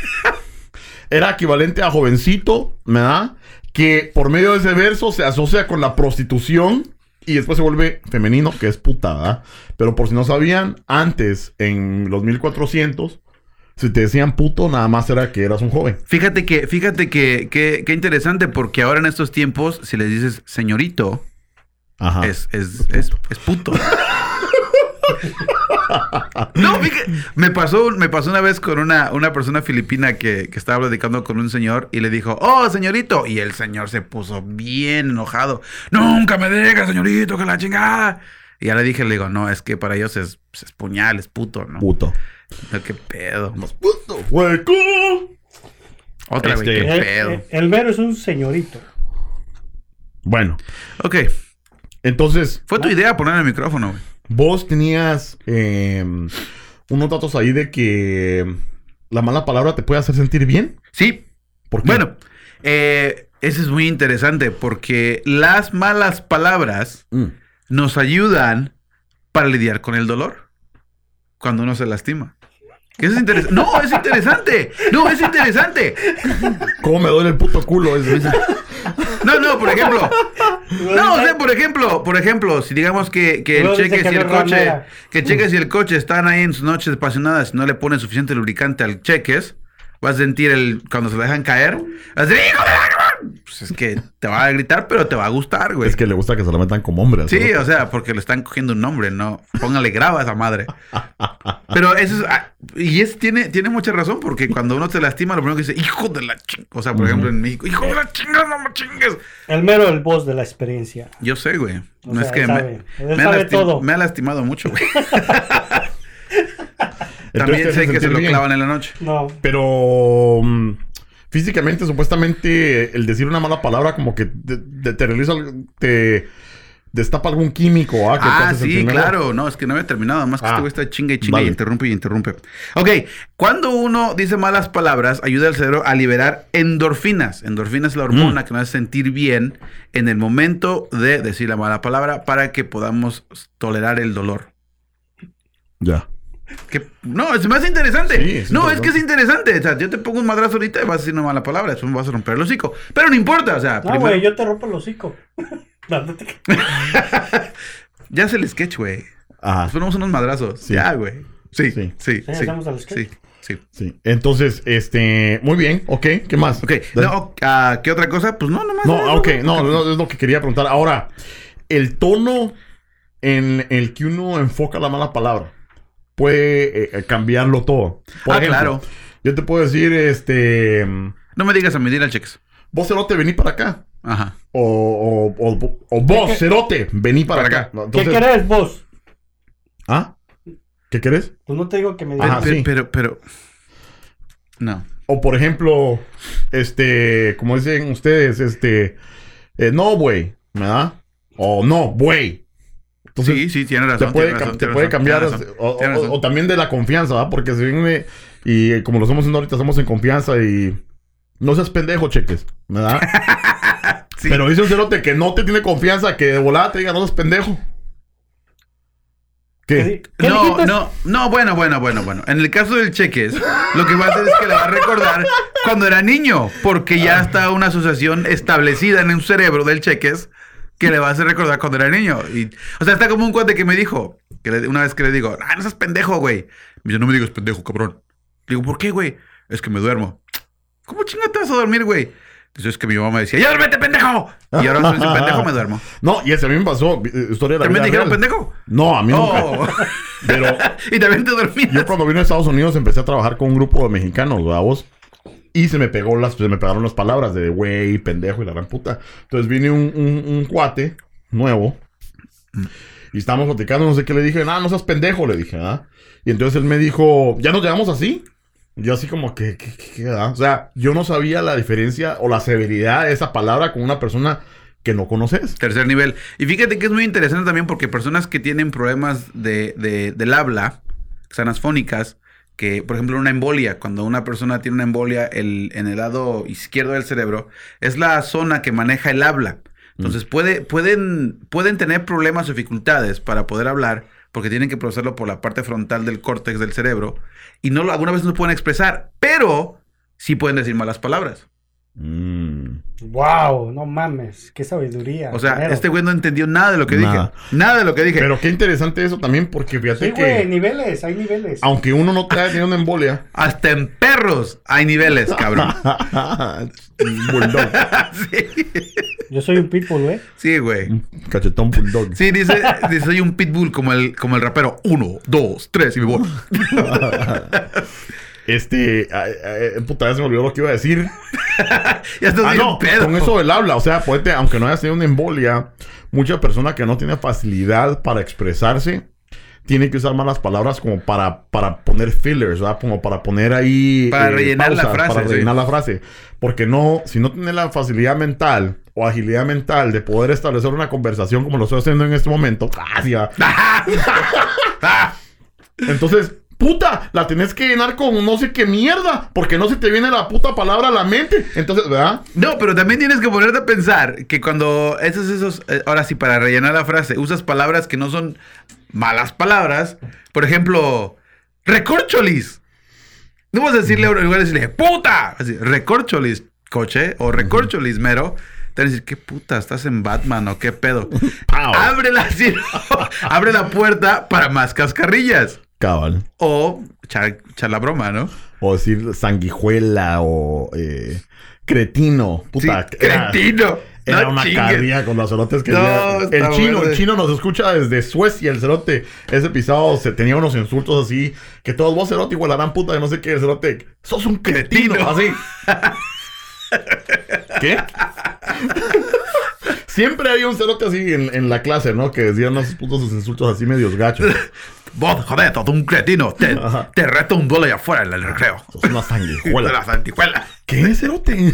Era equivalente a jovencito, ¿verdad? Que por medio de ese verso se asocia con la prostitución y después se vuelve femenino, que es puta, ¿verdad? Pero por si no sabían, antes, en los 1400, si te decían puto, nada más era que eras un joven. Fíjate que, fíjate que, que, que interesante, porque ahora en estos tiempos, si les dices señorito, Ajá. es, es, es, es puto. no, fíjate, me pasó, me pasó una vez con una, una persona filipina que, que estaba platicando con un señor y le dijo, oh, señorito. Y el señor se puso bien enojado. Nunca me digas, señorito, que la chingada. Y ya le dije, le digo, no, es que para ellos es, es puñal, es puto, ¿no? Puto. No, qué pedo. Puto. Hueco. Otra vez, Este- qué El, pedo. el- el mero es un señorito. Bueno, Ok, entonces, fue tu idea poner el micrófono, güey. Vos tenías eh, unos datos ahí de que la mala palabra te puede hacer sentir bien. Sí, ¿Por qué? Bueno, eh, eso es muy interesante porque las malas palabras Mm. nos ayudan para lidiar con el dolor cuando uno se lastima. Eso es interesante. No, es interesante. No, es interesante. ¿Cómo me duele el puto culo? No, no, por ejemplo. No, o sea, por ejemplo, por ejemplo, si digamos que, que el cheque que si el coche, que el cheques y el coche están ahí en sus noches apasionadas y no le ponen suficiente lubricante al cheques, vas a sentir el cuando se lo dejan caer, vas a decir, "Hijo de la-". Pues es que te va a gritar, pero te va a gustar, güey. Es que le gusta que se la metan como hombre. Sí, o sea, porque le están cogiendo un nombre, no. Póngale graba a esa madre. Pero eso es. ah, Y es, tiene, tiene mucha razón, porque cuando uno se lastima, lo primero que dice, hijo de la ching. O sea, por ejemplo, en México, hijo de la chinga, no me chingues. El mero el voz de la experiencia. Yo sé, güey. O No sea, es que él me, sabe. Él me ha sabe todo. me ha lastimado mucho, güey. También sé que se lo bien. clavan en la noche. No. Pero mm, físicamente, supuestamente, el decir una mala palabra como que te, te- te realiza, te destapa algún químico. Ah, que Ah, sí, claro. No, es que no había terminado. Más que Ah, güey está chinga y chinga y interrumpe y interrumpe. Ok, cuando uno dice malas palabras, ayuda al cerebro a liberar endorfinas. Endorfinas es la Mm. hormona que nos hace sentir bien en el momento de decir la mala palabra para que podamos tolerar el dolor. Ya. Que, no, es más interesante. Sí, es no, es que es interesante. O sea, yo te pongo un madrazo ahorita y vas a decir una mala palabra, después me vas a romper el hocico. Pero no importa, o sea, No, primero- güey, yo te rompo el hocico. Ya es el sketch, güey. Ajá. Nos ponemos unos madrazos. Sí. Ya, güey. Sí, Sí. sí, sí. Sketch. Entonces, este, muy bien, ok, ¿qué más? Ok, no, ah, ¿qué otra cosa? Pues no, nomás. No, ok, no, no, es lo que quería preguntar. Ahora, el tono en el que uno enfoca la mala palabra puede eh, eh, cambiarlo todo. Por Ah, claro. Yo te puedo decir, este, No me digas a medir al cheques. vos cerote, vení para acá. Ajá. O, o, o, o vos, ¿Qué- cerote, vení para, Para acá. ¿Qué querés vos? ¿Ah? ¿Qué querés? Pues no te digo que me Pero, digas. Ajá, pero, sí. pero, pero- No. O por ejemplo, este, como dicen ustedes, este, eh, no, güey, ¿verdad? O no, güey. Entonces, sí, sí, tiene te razón. puede, te puede razón, cambiar o, también de la confianza, ¿va? Porque si viene y eh, como lo estamos haciendo ahorita, estamos en confianza y no seas pendejo, cheques, ¿verdad? Sí. Pero dice un cerote que no te tiene confianza, que de volada te diga no seas pendejo. ¿Qué? ¿Qué no, dijiste? no, no, bueno, bueno, bueno, bueno. En el caso del cheques, lo que va a hacer es que le va a recordar cuando era niño, porque ya está una asociación establecida en su cerebro del cheques que le va a hacer recordar cuando era niño. Y, o sea, está como un cuate que me dijo, que le- una vez que le digo, ah, no seas pendejo, güey. Me dice, no me digas pendejo, cabrón. Le digo, ¿por qué, güey? Es que me duermo. ¿Cómo chinga te vas a dormir, güey? Entonces es que mi mamá me decía, ¡ya duérmete, pendejo! Y ahora soy ese pendejo, me duermo. No, y ese a mí me pasó, eh, historia de la ¿También te dijeron pendejo? No, a mí Oh. nunca. Pero y también te dormías. yo cuando vine a Estados Unidos empecé a trabajar con un grupo de mexicanos, ¿verdad vos? Y se me pegó las, se me pegaron las palabras de güey, pendejo y la gran puta. Entonces vine un, un, cuate nuevo y estábamos platicando, no sé qué le dije, no, no seas pendejo, le dije, ¿ah? Y entonces él me dijo, ¿ya nos llamamos así? Yo así como que, ¿qué, qué, qué, ah? O sea, yo no sabía la diferencia o la severidad de esa palabra con una persona que no conoces. Tercer nivel. Y fíjate que es muy interesante también porque personas que tienen problemas de, de- del habla, sanas fónicas, que por ejemplo una embolia, cuando una persona tiene una embolia el, en el lado izquierdo del cerebro, es la zona que maneja el habla. Entonces puede, pueden, pueden tener problemas o dificultades para poder hablar porque tienen que procesarlo por la parte frontal del córtex del cerebro y no lo, alguna vez no pueden expresar, pero sí pueden decir malas palabras. Mm. Wow, no mames, qué sabiduría. O sea, primero. este güey no entendió nada de lo que Nada. dije. Nada de lo que dije. Pero qué interesante eso también porque fíjate Sí, que... güey, niveles, hay niveles. aunque uno no te haya tenido una embolia, Hasta en perros hay niveles, cabrón. bulldog, sí, Yo soy un pitbull, güey. sí, güey. un cachetón bulldog. Sí, dice, dice, soy un pitbull como el, como el rapero. Uno, dos, tres y me voy. Este, ay, ay, puta, ya se me olvidó lo que iba a decir. ya estás Ah, bien no, pedo. con eso del habla, o sea, puede, aunque no haya tenido una embolia, mucha persona que no tiene facilidad para expresarse, tiene que usar malas palabras como para, para poner fillers, ¿verdad? Como para poner ahí... eh, Para rellenar la frase, Para sí. rellenar la frase. Porque no, si no tiene la facilidad mental o agilidad mental de poder establecer una conversación como lo estoy haciendo en este momento, ¡ah, sí, ah. Ah, Entonces, puta, la tenés que llenar con no sé qué mierda, porque no se te viene la puta palabra a la mente. Entonces, ¿verdad? No, pero también tienes que ponerte a pensar que cuando esos, esos, eh, ahora sí, para rellenar la frase, usas palabras que no son malas palabras. Por ejemplo, recorcholis. No vas a decirle a uno, en lugar de decirle, puta, así, recorcholis, coche, o recorcholis, mero. Te van a decir, ¿qué puta? ¿Estás en Batman o qué pedo? Abre la, abre la puerta para más cascarrillas. Cabal. O echar, echar la broma, ¿no? O decir sanguijuela o eh, cretino. Puta, Sí, era- cretino. Era No una carrilla con los cerotes que No, El chino, bueno. el chino nos escucha desde Suecia, el cerote. Ese pisado se tenía unos insultos así. Que todos vos, cerote, igual la gran puta de no sé qué, el cerote. Sos un cretino. Cretino. Así. ¿Qué? Siempre había un cerote así en, en la clase, ¿no? Que decía unos putos insultos así medios gachos. Vos, joder, todo un cretino. Te, Ajá. te reto un duelo allá afuera en el recreo. Sos una sanguijuela. la santijuela. ¿Qué, cerote?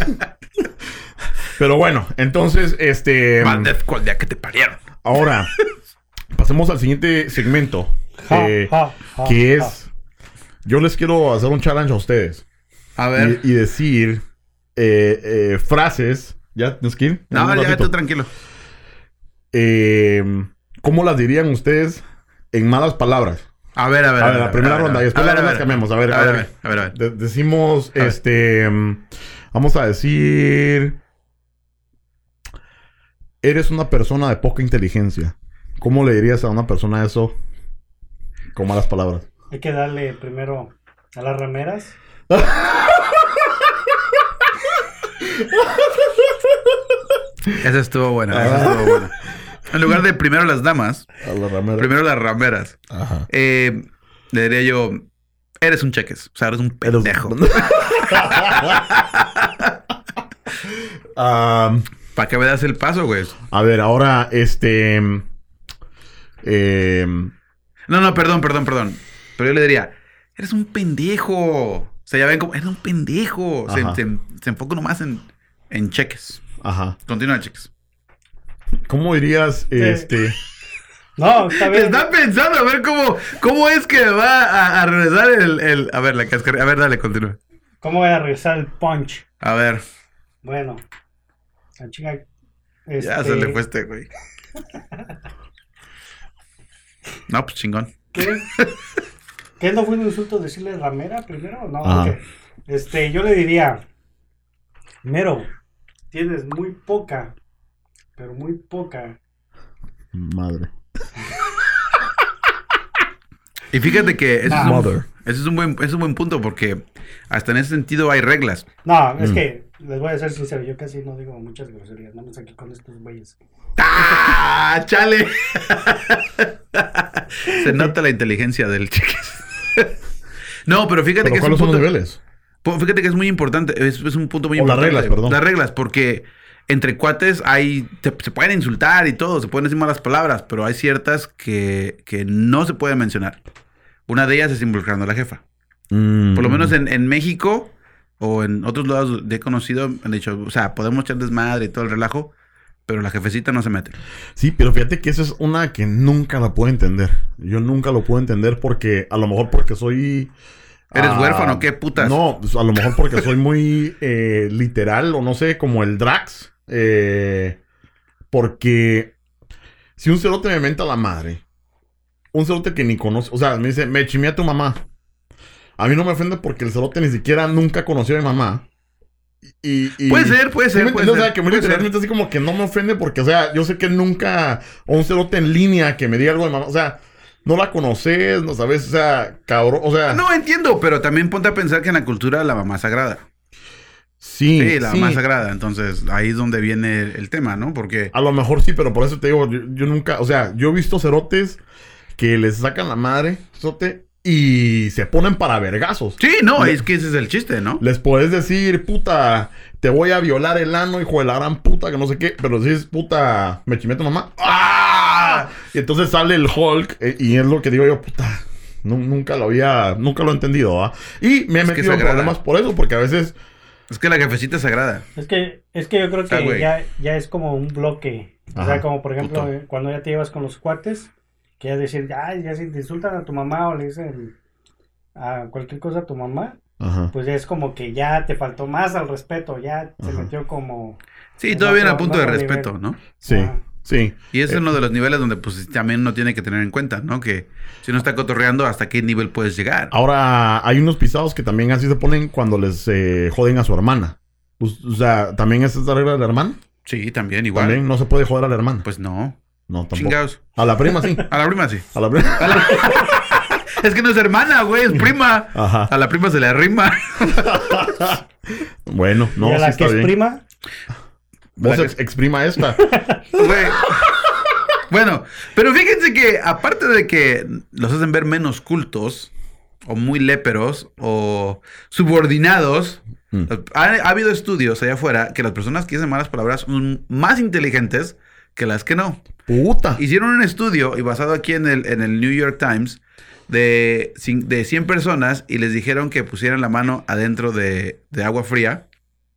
Pero bueno, entonces, este... Maldez el día que te parieron. Ahora, pasemos al siguiente segmento. Ja, eh, ja, ja, que es... Yo les quiero hacer un challenge a ustedes. A ver. Y, y decir eh, eh, frases... ¿Ya tienes que ir? No, ya tú tranquilo. Eh, ¿Cómo las dirían ustedes en malas palabras? A ver, a ver. A ver, la primera ronda, a y ver. después A la ver, ronda a ver. cambiamos. A ver, a ver. A ver, a ver. De- decimos, este... Vamos a decir... Eres una persona de poca inteligencia. ¿Cómo le dirías a una persona eso con malas palabras? Hay que darle primero a las rameras. Esa estuvo buena. Esa estuvo buena. En lugar de primero las damas, A primero las rameras. Ajá. Eh, le diría yo, eres un cheques. O sea, eres un pendejo. Ah, ¿Para qué me das el paso, güey? a ver, ahora, este... eh, No, no, perdón, perdón, perdón. Pero yo le diría, eres un pendejo. O sea, ya ven como, eres un pendejo. Se, se enfoca nomás en, en cheques. ajá. Continúa, cheques. ¿Cómo dirías, este... No, está bien. Está pensando a ver cómo, cómo es que va a, a regresar el, el- A ver, la cascarilla. A ver, dale, continúa. ¿Cómo voy a regresar el punch? A ver. Bueno, la chica. Ya este, se le fue este, güey. No, pues chingón. ¿Qué? ¿Qué no fue un insulto decirle ramera primero? No, ok. Este, yo le diría, Mero, tienes muy poca, pero muy poca. Madre. Y fíjate que ese, es un, Mother. ese es un buen, ese es un buen punto porque hasta en ese sentido hay reglas. No, es Mm. que les voy a ser sincero, yo casi no digo muchas groserías, nada más aquí con estos güeyes. ¡Ah! ¡Chale! Se nota la inteligencia del chiquis. no, pero fíjate ¿Pero que es un cuáles son los punto, niveles? Pu- Fíjate que es muy importante, es, es un punto muy O las importante. reglas, perdón. Las reglas, porque entre cuates hay, te- se pueden insultar y todo, se pueden decir malas palabras, pero hay ciertas que, que no se pueden mencionar. Una de ellas es involucrando a la jefa. Mm. Por lo menos en, en México o en otros lados he conocido, han dicho, o sea, podemos echar desmadre y todo el relajo, pero la jefecita no se mete. Sí, pero fíjate que esa es una que nunca la puedo entender. Yo nunca lo puedo entender porque, a lo mejor porque soy... ¿Eres ah, huérfano? ¿Qué putas? No, pues, a lo mejor porque soy muy eh, literal o no sé, como el Drax. Eh, porque si un cerote me menta la madre, un cerote que ni conoce, o sea, me dice, me chimé a tu mamá. A mí no me ofende porque el cerote ni siquiera nunca conoció a mi mamá. Y, y- Puede ser, puede ¿Sí ser, puede entiendes? O ser, sea, que muy ser. literalmente así como que no me ofende porque, o sea, yo sé que nunca, un cerote en línea que me diga algo de mamá, o sea, no la conoces, no sabes, o sea, cabrón, o sea, No entiendo, pero también ponte a pensar que en la cultura la mamá es sagrada. Sí, Sí, la sí. es sagrada. Entonces ahí es donde viene el, el tema, ¿no? Porque A lo mejor sí, pero por eso te digo, yo, yo nunca, o sea, yo he visto cerotes que les sacan la madre, cerote, y se ponen para vergazos. sí, no, Le- es que ese es el chiste, ¿no? Les puedes decir, puta, te voy a violar el ano, hijo de la gran puta, que no sé qué, pero si es puta, me tu mamá. ¡Ah! Y entonces sale el Hulk, eh, y es lo que digo yo, puta. nu- nunca lo había, nunca lo he entendido, ¿ah? Y me he Es metido en problemas por eso, porque a veces, Es que la jefecita es sagrada. Es que, es que yo creo que ya, ya es como un bloque. O sea, como por ejemplo, puto. eh, cuando ya te llevas con los cuates, que ya decir, ay, ya si te insultan a tu mamá o le dicen a cualquier cosa a tu mamá, ajá. pues ya es como que ya te faltó más al respeto, ya se metió como... Sí, todavía en a punto de respeto, nivel. ¿no? Sí, Ajá. Sí. Y ese Eh. es uno de los niveles donde pues también uno tiene que tener en cuenta, ¿no? Que si uno está cotorreando, ¿hasta qué nivel puedes llegar? Ahora, hay unos pisados que también así se ponen cuando les eh, joden a su hermana. O o sea, ¿también esa es la regla de la hermana? Sí, también, igual. También no se puede joder a la hermana. Pues no. no, tampoco. Chingados. A la prima sí. A la prima sí. A la prima. Es que no es hermana, güey, es prima. Ajá. A la prima se le arrima. Bueno, no, y a sí la está que es bien. prima, Vos ex- exprima esta. Bueno, pero fíjense que aparte de que los hacen ver menos cultos, o muy léperos, o subordinados, Mm. ha, ha habido estudios allá afuera que las personas que dicen malas palabras son más inteligentes que las que no. Puta. Hicieron un estudio, y basado aquí en el, en el New York Times, de, de 100 personas y les dijeron que pusieran la mano adentro de, de agua fría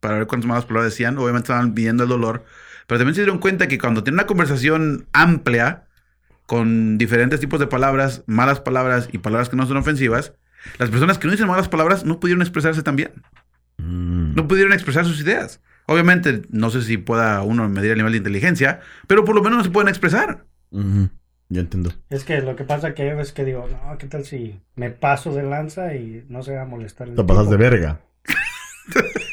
para ver cuántas malas palabras decían. Obviamente estaban midiendo el dolor, pero también se dieron cuenta que cuando tienen una conversación amplia con diferentes tipos de palabras, malas palabras y palabras que no son ofensivas, las personas que no dicen malas palabras no pudieron expresarse tan bien. Mm. No pudieron expresar sus ideas. Obviamente, no sé si pueda uno medir el nivel de inteligencia, pero por lo menos no se pueden expresar. Ujú. Ya entiendo. es que lo que pasa que veces que digo, no, ¿qué tal si me paso de lanza y no se va a molestar? el Te pasas tipo? de verga.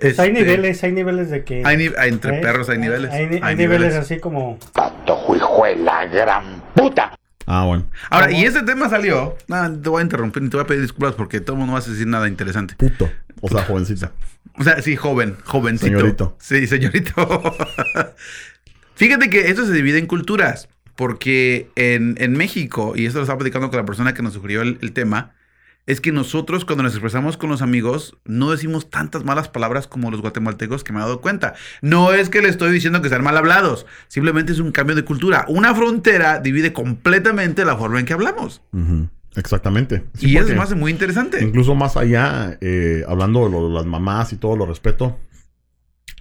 Pues hay Este, niveles, hay niveles de que... Hay ni- hay- entre ¿eh? perros hay niveles. Hay, ni- hay niveles así como... Patojo, hijo de la gran puta. Ah, bueno. Ahora, ¿Cómo? y ese tema salió. No, te voy a interrumpir y te voy a pedir disculpas porque todo el mundo no va a decir nada interesante. Puto. O sea, jovencita. O sea, sí, joven, jovencito. Señorito. Sí, señorito. Fíjate que esto se divide en culturas. Porque en, en México, y esto lo estaba platicando con la persona que nos sugirió el, el tema, es que nosotros cuando nos expresamos con los amigos no decimos tantas malas palabras como los guatemaltecos que me he dado cuenta. No es que le estoy diciendo que sean mal hablados, simplemente es un cambio de cultura. Una frontera divide completamente la forma en que hablamos. Exactamente. Sí, y eso es más muy interesante. Incluso más allá, eh, hablando de lo de las mamás y todo lo respeto,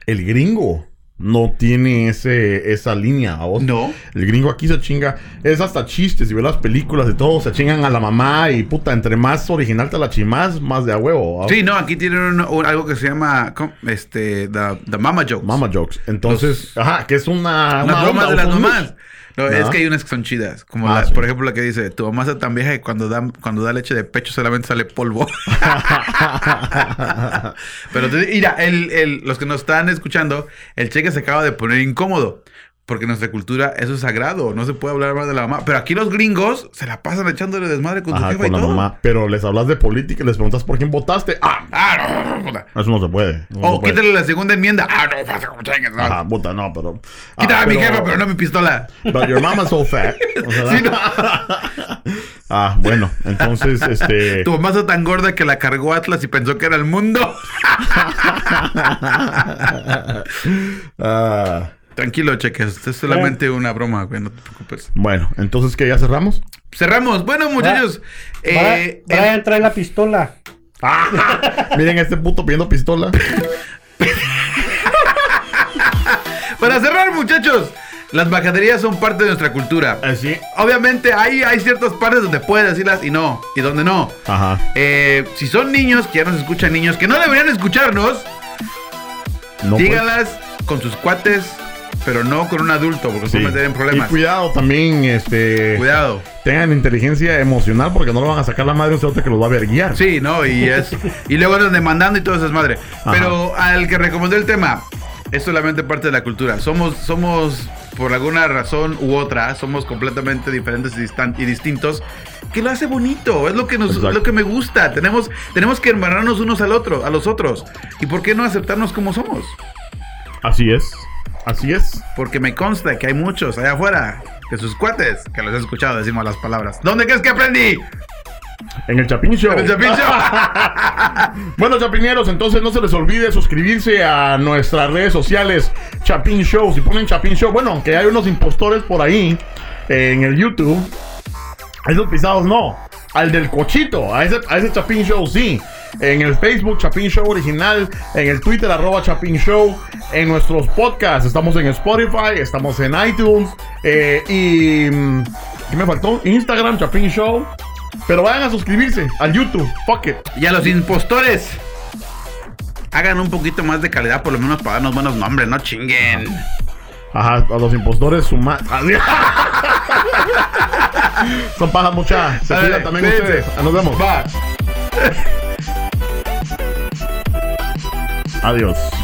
el gringo no tiene ese, esa línea. ¿a vos? No. El gringo aquí se chinga. Es hasta chistes. Si ves las películas y todo, se chingan a la mamá. Y puta, entre más original te la chimas, más de a huevo. Sí, no, aquí tienen un- un- algo que se llama este the, the mama jokes. Mama jokes. Entonces, ajá, que es una. Una bromas onda, de las mamás. No, es que hay unas que son chidas. Como Ah, la- sí. por ejemplo la que dice, tu mamá está tan vieja que cuando da, cuando da leche de pecho solamente sale polvo. Pero mira, el, el- los que nos están escuchando, el cheque se acaba de poner incómodo. Porque en nuestra cultura eso es sagrado, no se puede hablar más de la mamá. Pero aquí los gringos se la pasan echándole desmadre con su Ajá, jefa y con la todo. mamá. Pero les hablas de política y les preguntas por quién votaste. ¡Ah! Ah, no, no. Eso no se puede. O quítale la segunda enmienda. Ah, no, pasa como chingues, no. Ajá, puta, no, pero. Quítale Ah, a mi jefa, pero no mi pistola. But your mama's so fat. O sea, Sí, no. Ah, bueno, entonces, este. Tu mamá está tan gorda que la cargó Atlas y pensó que era el mundo. Ah, Tranquilo, cheques. Es solamente una broma, güey. No te preocupes. bueno, entonces, ¿qué? ¿Ya cerramos? Cerramos. Bueno, muchachos. eh, Brian, Brian trae la pistola. Miren a este puto pidiendo pistola. para cerrar, muchachos. Las bajaderías son parte de nuestra cultura. Así. Obviamente hay, hay ciertas partes donde puedes decirlas y no. Y donde no. Ajá. Eh, si son niños, que ya nos escuchan niños, que no deberían escucharnos, No, pues. díganlas con sus cuates, pero no con un adulto, porque se Sí. meter en problemas. Y cuidado también, este. Cuidado. Tengan inteligencia emocional porque no lo van a sacar la madre un cerote que los va a ver guiar. Sí, no, y es. y luego andan demandando y todo eso es madre. Pero al que recomendó el tema, es solamente parte de la cultura. Somos, somos, por alguna razón u otra, somos completamente diferentes y, distintos. Que lo hace bonito, es lo que nos, lo que me gusta. Tenemos, tenemos que hermanarnos unos al otro, a los otros. ¿Y por qué no aceptarnos como somos? Así es. Así es. Porque me consta que hay muchos allá afuera, de sus cuates, que los he escuchado decir malas palabras. ¿Dónde crees que aprendí? En el Chapín Show. En el Show. Bueno, chapineros, entonces no se les olvide suscribirse a nuestras redes sociales Chapín Show. Si ponen Chapín Show, bueno, aunque hay unos impostores por ahí eh, en el YouTube, a esos pisados no. Al del cochito, a ese, a ese Chapín Show sí. En el Facebook Chapín Show original, en el Twitter arroba Chapín Show, en nuestros podcasts, estamos en Spotify, estamos en iTunes eh, y... mm, ¿Qué me faltó? Instagram Chapín Show. Pero vayan a suscribirse al YouTube. Fuck it. Y a los impostores. Hagan un poquito más de calidad, por lo menos para darnos buenos nombres, no chinguen. Ajá, a los impostores suma... Son paja mucha. Se también ustedes. Nos vemos. Va. Adiós.